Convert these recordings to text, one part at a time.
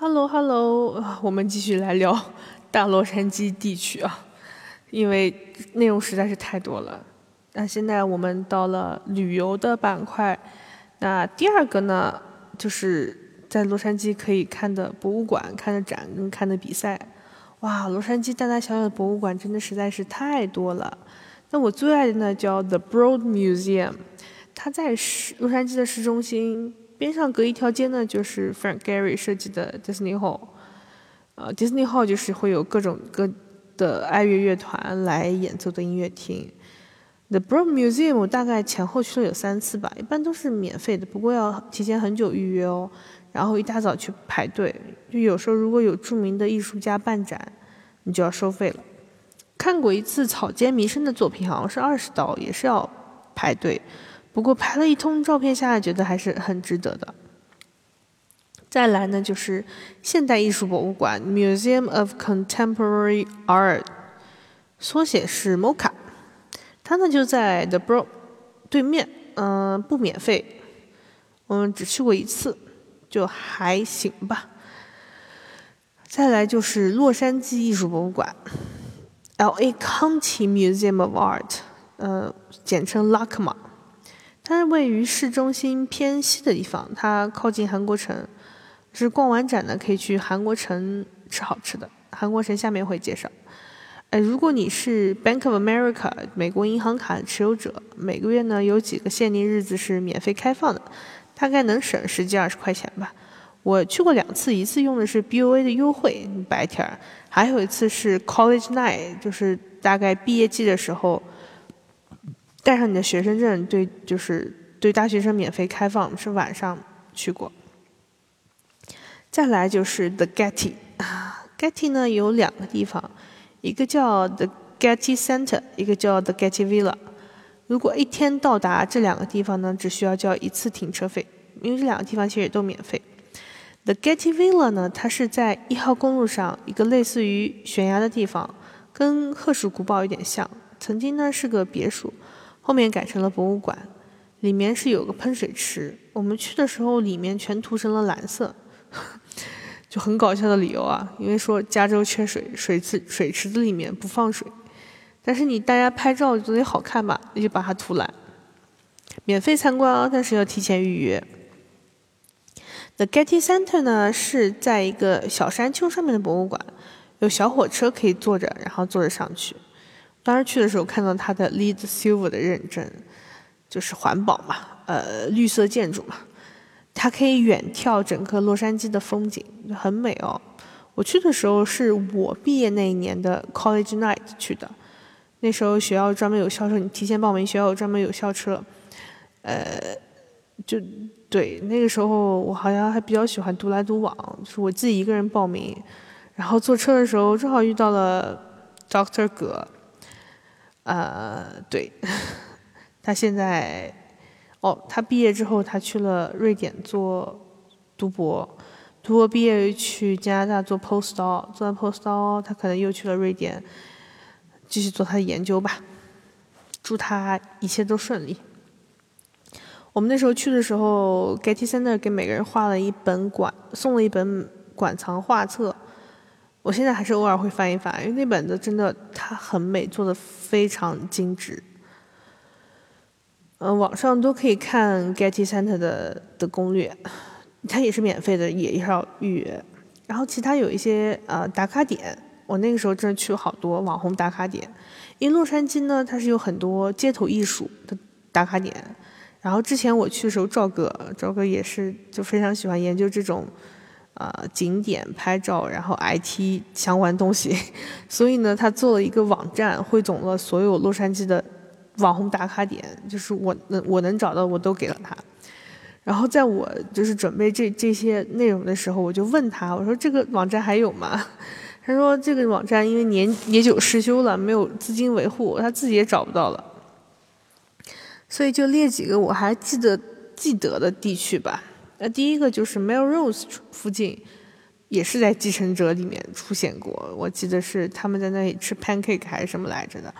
Hello，Hello，我们继续来聊 大洛杉矶地区啊，因为内容实在是太多了。那现在我们到了旅游的板块，那第二个呢，就是在洛杉矶可以看的博物馆、看的展跟看的比赛。哇，洛杉矶大大小小的博物馆真的实在是太多了。那我最爱的呢叫 The Broad Museum，它在市洛杉矶的市中心边上隔一条街呢，就是 Frank Gehry 设计的 Disney Hall。呃，Disney Hall 就是会有各种各的爱乐乐团来演奏的音乐厅。The Broad Museum 大概前后去了有三次吧，一般都是免费的，不过要提前很久预约哦。然后一大早去排队，就有时候如果有著名的艺术家办展，你就要收费了。看过一次草间弥生的作品，好像是二十刀，也是要排队。不过拍了一通照片下来，觉得还是很值得的。再来呢，就是现代艺术博物馆 （Museum of Contemporary Art），缩写是 MOCA。它呢就在 The Bro 对面，嗯，不免费。我们只去过一次，就还行吧。再来就是洛杉矶艺术博物馆。L.A. County Museum of Art，呃，简称 LACMA，它位于市中心偏西的地方，它靠近韩国城。就是逛完展呢，可以去韩国城吃好吃的。韩国城下面会介绍。呃，如果你是 Bank of America 美国银行卡持有者，每个月呢有几个限定日子是免费开放的，大概能省十几二十块钱吧。我去过两次，一次用的是 BOA 的优惠白天儿，还有一次是 College Night，就是大概毕业季的时候，带上你的学生证，对，就是对大学生免费开放，是晚上去过。再来就是 The Getty 啊，Getty 呢有两个地方，一个叫 The Getty Center，一个叫 The Getty Villa。如果一天到达这两个地方呢，只需要交一次停车费，因为这两个地方其实也都免费。The Getty Villa 呢，它是在一号公路上一个类似于悬崖的地方，跟赫什古堡有点像。曾经呢是个别墅，后面改成了博物馆。里面是有个喷水池，我们去的时候里面全涂成了蓝色，就很搞笑的理由啊，因为说加州缺水，水池水池子里面不放水。但是你大家拍照总得好看吧，那就把它涂蓝。免费参观啊，但是要提前预约。The Getty Center 呢是在一个小山丘上面的博物馆，有小火车可以坐着，然后坐着上去。当时去的时候看到它的 LEED Silver 的认证，就是环保嘛，呃，绿色建筑嘛。它可以远眺整个洛杉矶的风景，很美哦。我去的时候是我毕业那一年的 College Night 去的，那时候学校专门有校车，你提前报名，学校有专门有校车，呃，就。对，那个时候我好像还比较喜欢独来独往，是我自己一个人报名，然后坐车的时候正好遇到了 Doctor 葛，呃，对，他现在，哦，他毕业之后他去了瑞典做读博，读博毕业去加拿大做 postdoc，做完 postdoc 他可能又去了瑞典，继续做他的研究吧，祝他一切都顺利。我们那时候去的时候，Getty Center 给每个人画了一本馆，送了一本馆藏画册。我现在还是偶尔会翻一翻，因为那本子真的它很美，做的非常精致。嗯，网上都可以看 Getty Center 的的攻略，它也是免费的，也要预约。然后其他有一些呃打卡点，我那个时候真的去了好多网红打卡点。因为洛杉矶呢，它是有很多街头艺术的打卡点。然后之前我去的时候，赵哥，赵哥也是就非常喜欢研究这种，呃，景点拍照，然后 IT 相关东西，所以呢，他做了一个网站，汇总了所有洛杉矶的网红打卡点，就是我能我能找到，我都给了他。然后在我就是准备这这些内容的时候，我就问他，我说这个网站还有吗？他说这个网站因为年年久失修了，没有资金维护，他自己也找不到了。所以就列几个我还记得记得的地区吧。那第一个就是 Melrose 附近，也是在《继承者》里面出现过。我记得是他们在那里吃 pancake 还是什么来着的，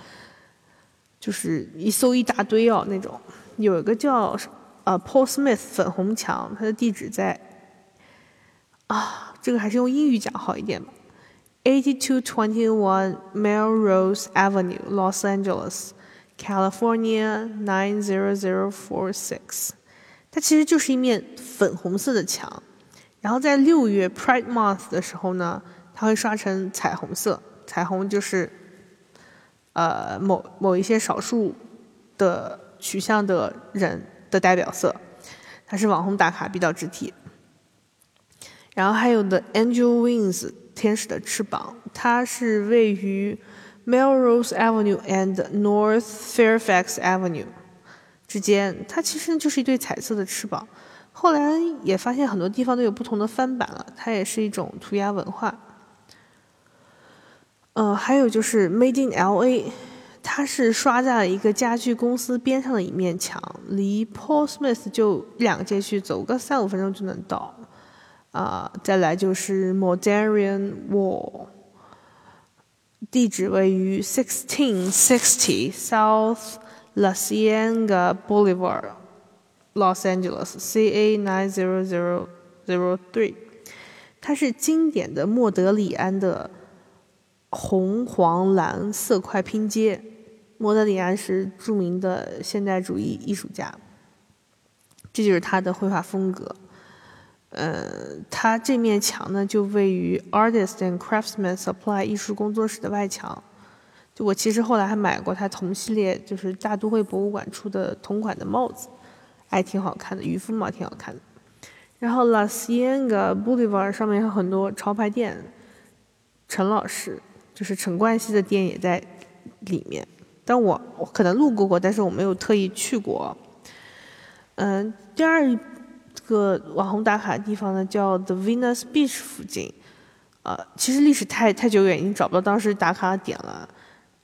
就是一搜一大堆哦那种。有一个叫呃 Paul Smith 粉红墙，它的地址在啊，这个还是用英语讲好一点吧。Eighty-two twenty-one Melrose Avenue, Los Angeles, California nine zero zero four six。它其实就是一面粉红色的墙，然后在六月 Pride Month 的时候呢，它会刷成彩虹色。彩虹就是呃某某一些少数的取向的人的代表色，它是网红打卡必到之地。然后还有的 Angel Wings 天使的翅膀，它是位于 Melrose Avenue and North Fairfax Avenue 之间，它其实就是一对彩色的翅膀。后来也发现很多地方都有不同的翻版了，它也是一种涂鸦文化。呃，还有就是 Made in LA，它是刷在了一个家具公司边上的一面墙，离 Paul Smith 就两个街区，走个三五分钟就能到。啊，再来就是 Modern Wall，地址位于 sixteen sixty South La Cienega Boulevard, Los Angeles, CA nine zero zero zero three。它是经典的莫德里安的红黄蓝色块拼接。莫德里安是著名的现代主义艺术家，这就是他的绘画风格。呃，他这面墙呢，就位于 Artist and Craftsman Supply 艺术工作室的外墙。就我其实后来还买过他同系列，就是大都会博物馆出的同款的帽子，还挺好看的，渔夫帽挺好看的。然后 La Cienega Boulevard 上面有很多潮牌店，陈老师就是陈冠希的店也在里面，但我我可能路过过，但是我没有特意去过。嗯，第二。个网红打卡的地方呢，叫 The Venus Beach 附近，呃，其实历史太太久远，已经找不到当时打卡点了，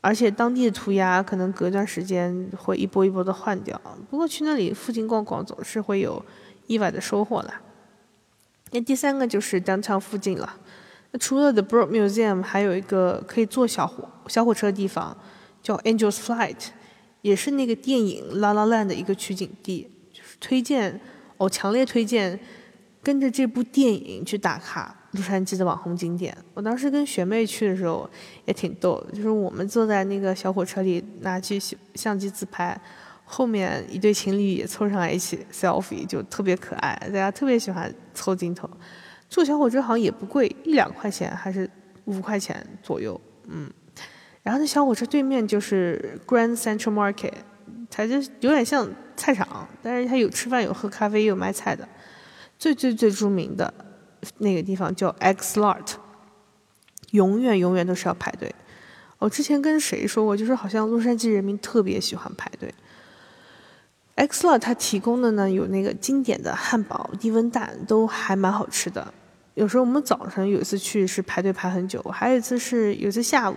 而且当地的涂鸦可能隔段时间会一波一波的换掉。不过去那里附近逛逛，总是会有意外的收获啦。那第三个就是 Downtown 附近了。那除了 The Broad Museum，还有一个可以坐小火小火车的地方，叫 Angels Flight，也是那个电影《La La Land》的一个取景地，就是推荐。我强烈推荐跟着这部电影去打卡洛杉矶的网红景点。我当时跟学妹去的时候也挺逗的，就是我们坐在那个小火车里拿起相机自拍，后面一对情侣也凑上来一起 selfie，就特别可爱。大家特别喜欢凑镜头。坐小火车好像也不贵，一两块钱还是五块钱左右，嗯。然后那小火车对面就是 Grand Central Market。它就有点像菜场，但是它有吃饭、有喝咖啡、也有卖菜的。最最最著名的那个地方叫 X Lot，永远永远都是要排队。我之前跟谁说过，就是好像洛杉矶人民特别喜欢排队。X Lot 它提供的呢有那个经典的汉堡、低温蛋，都还蛮好吃的。有时候我们早上有一次去是排队排很久，还有一次是有一次下午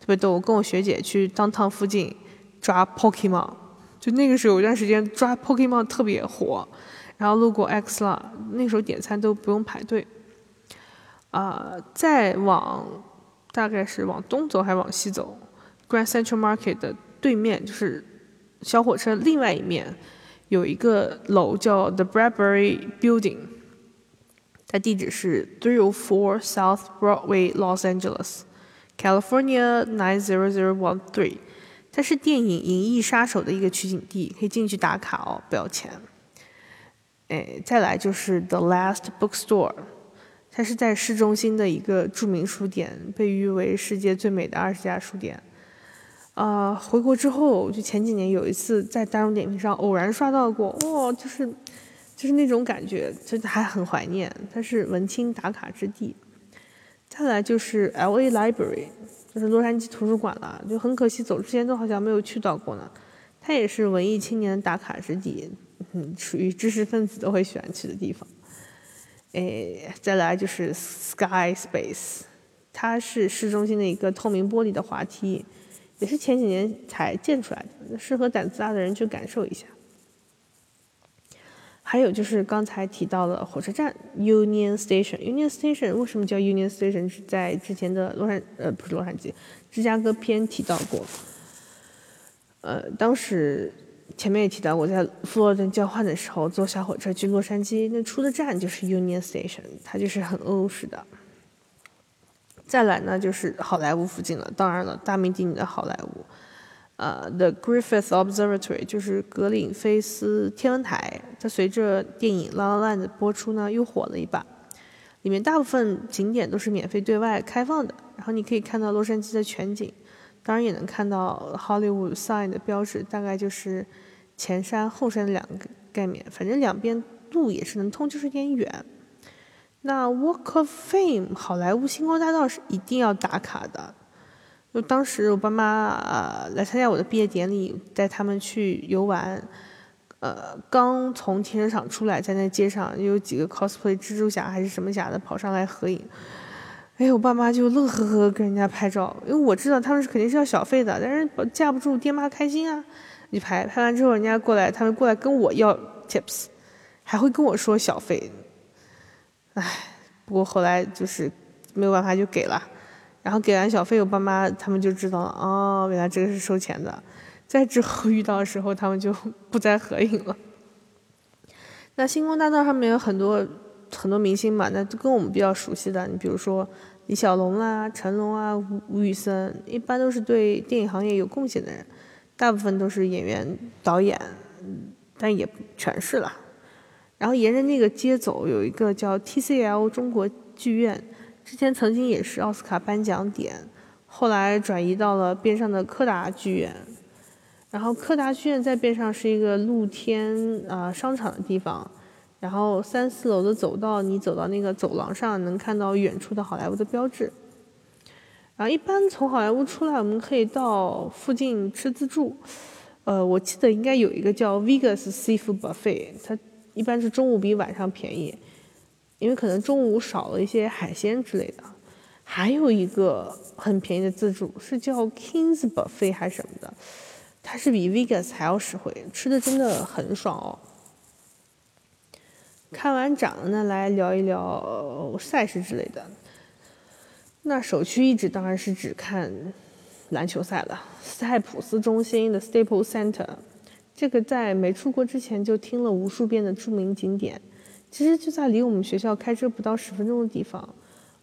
特别逗，我跟我学姐去当趟附近抓 Pokemon。就那个时候有段时间抓 Pokemon 特别火，然后路过 X 了，那时候点餐都不用排队。啊，再往大概是往东走还是往西走？Grand Central Market 的对面就是小火车另外一面有一个楼叫 The Bradbury Building，它地址是304 South Broadway, Los Angeles, California 90013。它是电影《银翼杀手》的一个取景地，可以进去打卡哦，不要钱。哎，再来就是 The Last Bookstore，它是在市中心的一个著名书店，被誉为世界最美的二十家书店。啊，回国之后，就前几年有一次在大众点评上偶然刷到过，哇，就是就是那种感觉，就还很怀念。它是文青打卡之地。再来就是 L.A. Library。就是洛杉矶图书馆了，就很可惜，走之前都好像没有去到过呢。它也是文艺青年打卡之地，嗯，属于知识分子都会喜欢去的地方。哎，再来就是 Sky Space，它是市中心的一个透明玻璃的滑梯，也是前几年才建出来的，适合胆子大的人去感受一下。还有就是刚才提到了火车站 Union Station。Union Station 为什么叫 Union Station？是在之前的洛杉呃不是洛杉矶，芝加哥篇提到过。呃，当时前面也提到，我在富罗顿交换的时候坐小火车去洛杉矶，那出的站就是 Union Station，它就是很欧式的。再来呢，就是好莱坞附近了，当然了，大名鼎鼎的好莱坞，呃，The Griffith Observatory 就是格林菲斯天文台，它随着电影《La La Land》的播出呢，又火了一把。里面大部分景点都是免费对外开放的，然后你可以看到洛杉矶的全景。当然也能看到 Hollywood sign 的标志，大概就是前山后山两个概念，反正两边路也是能通，就是有点远。那 Walk of Fame 好莱坞星光大道是一定要打卡的。就当时我爸妈呃来参加我的毕业典礼，带他们去游玩，呃，刚从停车场出来，在那街上有几个 cosplay 蜘蛛侠还是什么侠的跑上来合影。哎，我爸妈就乐呵呵跟人家拍照，因为我知道他们是肯定是要小费的，但是架不住爹妈开心啊，你拍拍完之后，人家过来，他们过来跟我要 tips，还会跟我说小费，哎，不过后来就是没有办法就给了，然后给完小费，我爸妈他们就知道了，哦，原来这个是收钱的，在之后遇到的时候，他们就不再合影了。那星光大道上面有很多。很多明星嘛，那跟我们比较熟悉的，你比如说李小龙啦、成龙啊、吴宇森，一般都是对电影行业有贡献的人，大部分都是演员、导演，但也全是了。然后沿着那个街走，有一个叫 TCL 中国剧院，之前曾经也是奥斯卡颁奖点，后来转移到了边上的柯达剧院。然后柯达剧院在边上是一个露天啊商场的地方。然后三四楼的走道，你走到那个走廊上，能看到远处的好莱坞的标志。然后一般从好莱坞出来，我们可以到附近吃自助。呃，我记得应该有一个叫 Vegas Seafood Buffet，它一般是中午比晚上便宜，因为可能中午少了一些海鲜之类的。还有一个很便宜的自助是叫 Kings Buffet 还是什么的，它是比 Vegas 还要实惠，吃的真的很爽哦。看完展呢，来聊一聊赛事之类的。那首屈一指当然是只看篮球赛了。塞普斯中心的 Staples Center，这个在没出国之前就听了无数遍的著名景点，其实就在离我们学校开车不到十分钟的地方。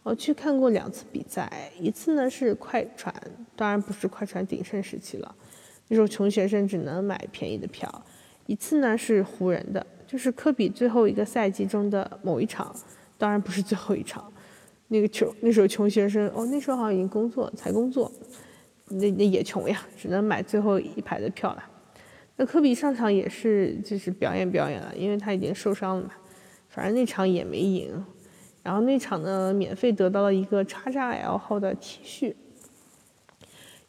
我去看过两次比赛，一次呢是快船，当然不是快船鼎盛时期了，那时候穷学生只能买便宜的票；一次呢是湖人的。就是科比最后一个赛季中的某一场，当然不是最后一场。那个穷那时候穷学生哦，那时候好像已经工作才工作，那那也穷呀，只能买最后一排的票了。那科比上场也是就是表演表演了，因为他已经受伤了嘛。反正那场也没赢，然后那场呢免费得到了一个叉叉 L 号的 T 恤。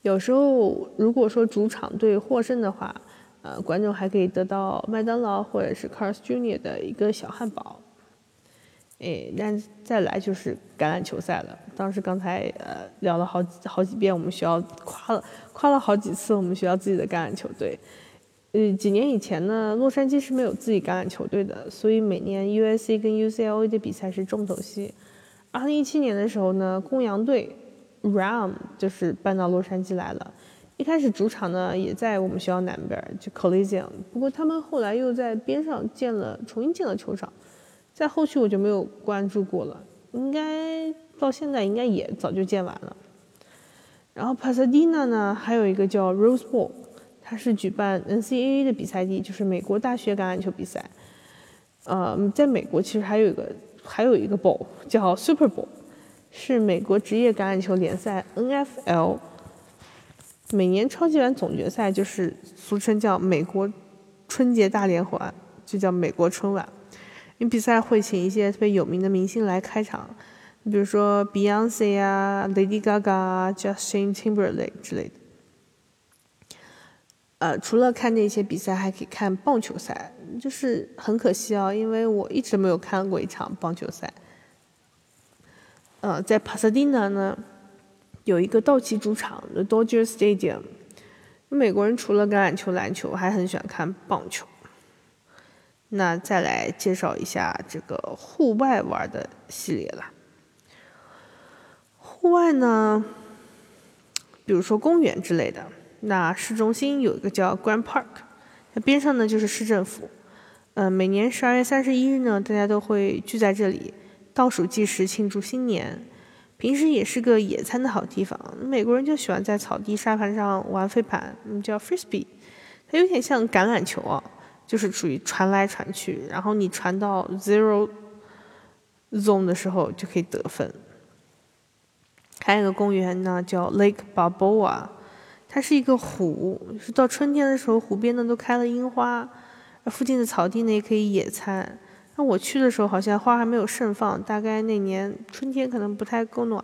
有时候如果说主场队获胜的话。呃，观众还可以得到麦当劳或者是 Cars Junior 的一个小汉堡。哎，那再来就是橄榄球赛了。当时刚才呃聊了好几好几遍，我们学校夸了夸了好几次我们学校自己的橄榄球队。呃，几年以前呢，洛杉矶是没有自己橄榄球队的，所以每年 USC 跟 UCLA 的比赛是重头戏。二零一七年的时候呢，公羊队 Ram 就是搬到洛杉矶来了。一开始主场呢也在我们学校南边，就 Coliseum。不过他们后来又在边上建了，重新建了球场。在后续我就没有关注过了，应该到现在应该也早就建完了。然后 Pasadena 呢还有一个叫 Rose Bowl，它是举办 NCAA 的比赛地，就是美国大学橄榄球比赛。呃，在美国其实还有一个还有一个 bowl 叫 Super Bowl，是美国职业橄榄球联赛 NFL。每年超级碗总决赛就是俗称叫美国春节大联欢，就叫美国春晚。因为比赛会请一些特别有名的明星来开场，比如说 Beyonce 啊、Lady Gaga、Justin Timberlake 之类的。呃，除了看那些比赛，还可以看棒球赛，就是很可惜啊，因为我一直没有看过一场棒球赛。呃，在 Pasadena 呢。有一个道奇主场的 Dodger Stadium，美国人除了橄榄球、篮球，还很喜欢看棒球。那再来介绍一下这个户外玩的系列了。户外呢，比如说公园之类的，那市中心有一个叫 Grand Park，那边上呢就是市政府。嗯，每年十二月三十一日呢，大家都会聚在这里倒数计时庆祝新年。平时也是个野餐的好地方。美国人就喜欢在草地沙盘上玩飞盘，叫 frisbee，它有点像橄榄球啊，就是属于传来传去，然后你传到 zero zone 的时候就可以得分。还有一个公园呢，叫 Lake baboa 它是一个湖，是到春天的时候，湖边呢都开了樱花。附近的草地呢也可以野餐。那我去的时候好像花还没有盛放，大概那年春天可能不太够暖。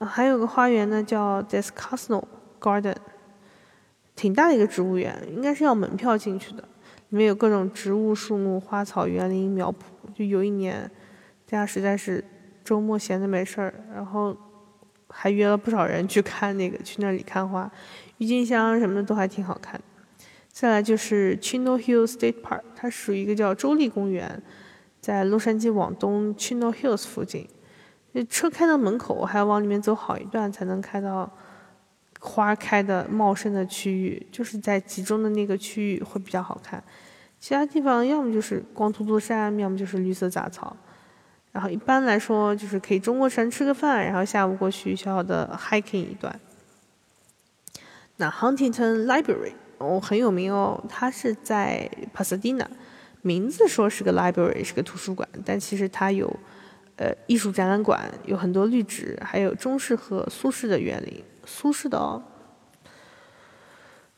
还有个花园呢叫 Descasno Garden，挺大的一个植物园，应该是要门票进去的。里面有各种植物、树木、花草、园林、苗圃。就有一年，大家实在是周末闲着没事儿，然后还约了不少人去看那个，去那里看花，郁金香什么的都还挺好看的。再来就是 Chino Hills State Park，它属于一个叫州立公园，在洛杉矶往东 Chino Hills 附近。车开到门口还要往里面走好一段才能开到花开的茂盛的区域，就是在集中的那个区域会比较好看。其他地方要么就是光秃秃山，要么就是绿色杂草。然后一般来说就是可以中过城吃个饭，然后下午过去小小的 hiking 一段。那 Huntington Library。哦，很有名哦，它是在 Pasadena，名字说是个 library，是个图书馆，但其实它有，呃，艺术展览馆，有很多绿植，还有中式和苏式的园林，苏式的哦。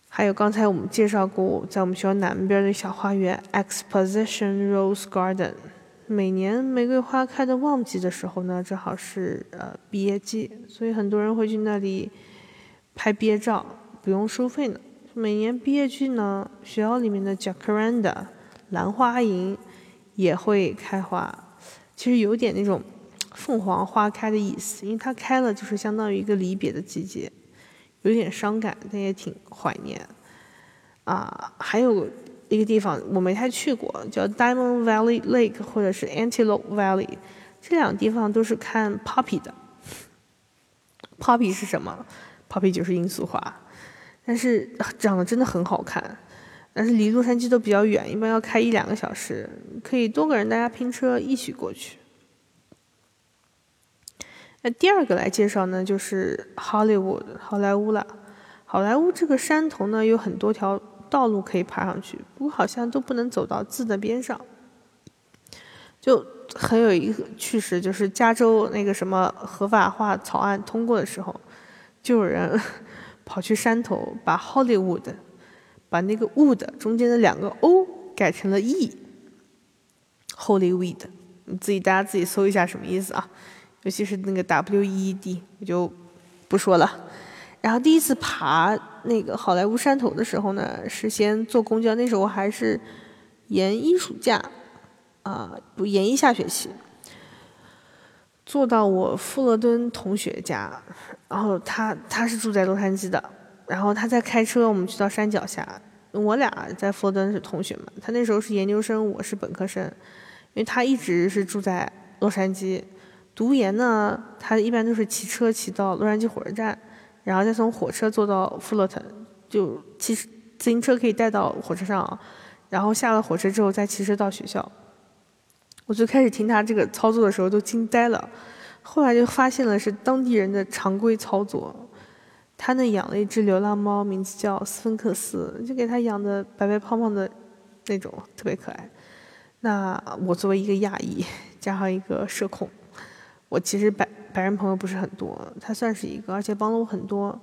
还有刚才我们介绍过，在我们学校南边的小花园 Exposition Rose Garden，每年玫瑰花开的旺季的时候呢，正好是呃毕业季，所以很多人会去那里拍毕业照，不用收费呢。每年毕业季呢，学校里面的 Jacaranda 兰花楹也会开花，其实有点那种凤凰花开的意思，因为它开了就是相当于一个离别的季节，有点伤感，但也挺怀念。啊，还有一个地方我没太去过，叫 Diamond Valley Lake 或者是 Antelope Valley，这两个地方都是看 Poppy 的。Poppy 是什么？Poppy 就是罂粟花。但是长得真的很好看，但是离洛杉矶都比较远，一般要开一两个小时，可以多个人大家拼车一起过去。那第二个来介绍呢，就是 Hollywood 好莱坞了。好莱坞这个山头呢，有很多条道路可以爬上去，不过好像都不能走到字的边上。就很有一个趣事，就是加州那个什么合法化草案通过的时候，就有人。跑去山头，把 Hollywood，把那个 wood 中间的两个 o 改成了 e，Hollywood，你自己大家自己搜一下什么意思啊？尤其是那个 W-E-D，我就不说了。然后第一次爬那个好莱坞山头的时候呢，是先坐公交，那时候还是研一暑假，啊，不研一下学期。坐到我富勒敦同学家，然后他他是住在洛杉矶的，然后他在开车，我们去到山脚下。我俩在富勒敦是同学嘛，他那时候是研究生，我是本科生，因为他一直是住在洛杉矶读研呢，他一般都是骑车骑到洛杉矶火车站，然后再从火车坐到富勒顿，就骑自行车可以带到火车上，然后下了火车之后再骑车到学校。我最开始听他这个操作的时候都惊呆了，后来就发现了是当地人的常规操作。他那养了一只流浪猫，名字叫斯芬克斯，就给他养的白白胖胖的，那种特别可爱。那我作为一个亚裔，加上一个社恐，我其实白白人朋友不是很多，他算是一个，而且帮了我很多。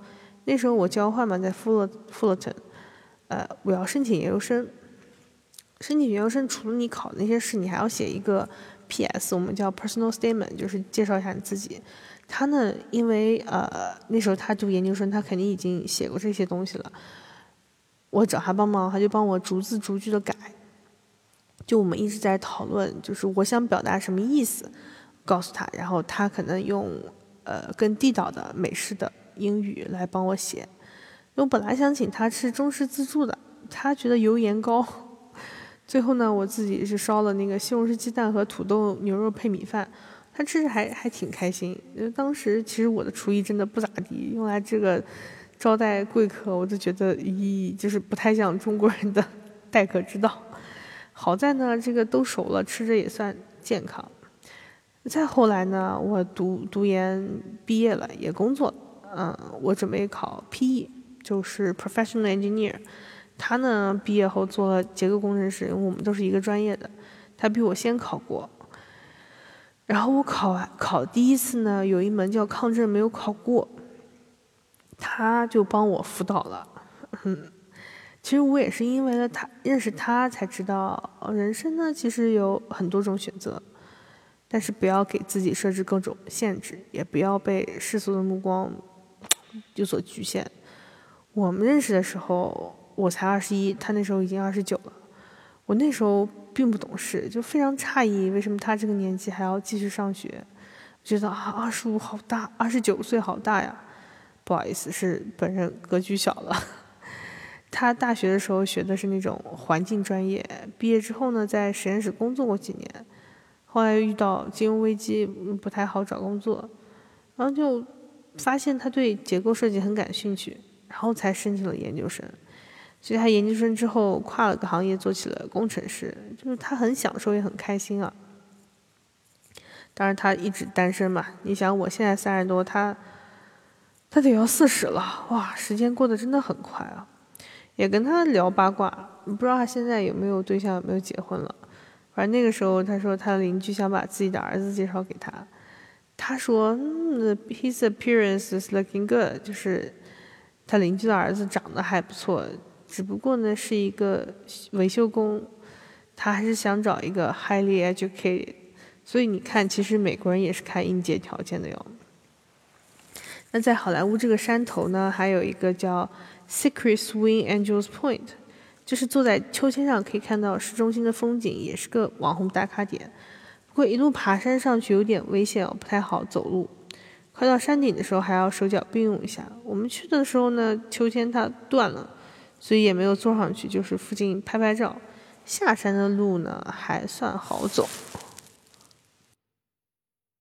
那时候我交换嘛，在富勒富勒顿，呃，我要申请研究生。申请研究生除了你考的那些试，你还要写一个 P.S，我们叫 personal statement，就是介绍一下你自己。他呢，因为呃那时候他读研究生，他肯定已经写过这些东西了。我找他帮忙，他就帮我逐字逐句的改。就我们一直在讨论，就是我想表达什么意思，告诉他，然后他可能用呃更地道的美式的英语来帮我写。我本来想请他吃中式自助的，他觉得油盐高。最后呢，我自己是烧了那个西红柿鸡蛋和土豆牛肉配米饭，他吃着还还挺开心。当时其实我的厨艺真的不咋地，用来这个招待贵客，我就觉得咦，就是不太像中国人的待客之道。好在呢，这个都熟了，吃着也算健康。再后来呢，我读读研毕业了，也工作，嗯，我准备考 PE，就是 Professional Engineer。他呢，毕业后做了结构工程师，因为我们都是一个专业的，他比我先考过。然后我考完考第一次呢，有一门叫抗震没有考过，他就帮我辅导了。嗯，其实我也是因为了他认识他才知道，人生呢其实有很多种选择，但是不要给自己设置各种限制，也不要被世俗的目光 有所局限。我们认识的时候，我才二十一，他那时候已经二十九了。我那时候并不懂事，就非常诧异，为什么他这个年纪还要继续上学？觉得啊，二十五好大，二十九岁好大呀！不好意思，是本人格局小了。他大学的时候学的是那种环境专业，毕业之后呢，在实验室工作过几年，后来遇到金融危机，不太好找工作，然后就发现他对结构设计很感兴趣，然后才申请了研究生。所以他研究生之后跨了个行业做起了工程师，就是他很享受也很开心啊。当然他一直单身嘛，你想我现在三十多，他他得要四十了，哇，时间过得真的很快啊。也跟他聊八卦，不知道他现在有没有对象，有没有结婚了。反正那个时候他说他的邻居想把自己的儿子介绍给他，他说嗯，his appearance is looking good，就是他邻居的儿子长得还不错。只不过呢，是一个维修工，他还是想找一个 highly educated。所以你看，其实美国人也是看应届条件的哟。那在好莱坞这个山头呢，还有一个叫 Secret Swing Angels Point，就是坐在秋千上可以看到市中心的风景，也是个网红打卡点。不过一路爬山上去有点危险哦，不太好走路。快到山顶的时候还要手脚并用一下。我们去的时候呢，秋千它断了。所以也没有坐上去，就是附近拍拍照。下山的路呢还算好走。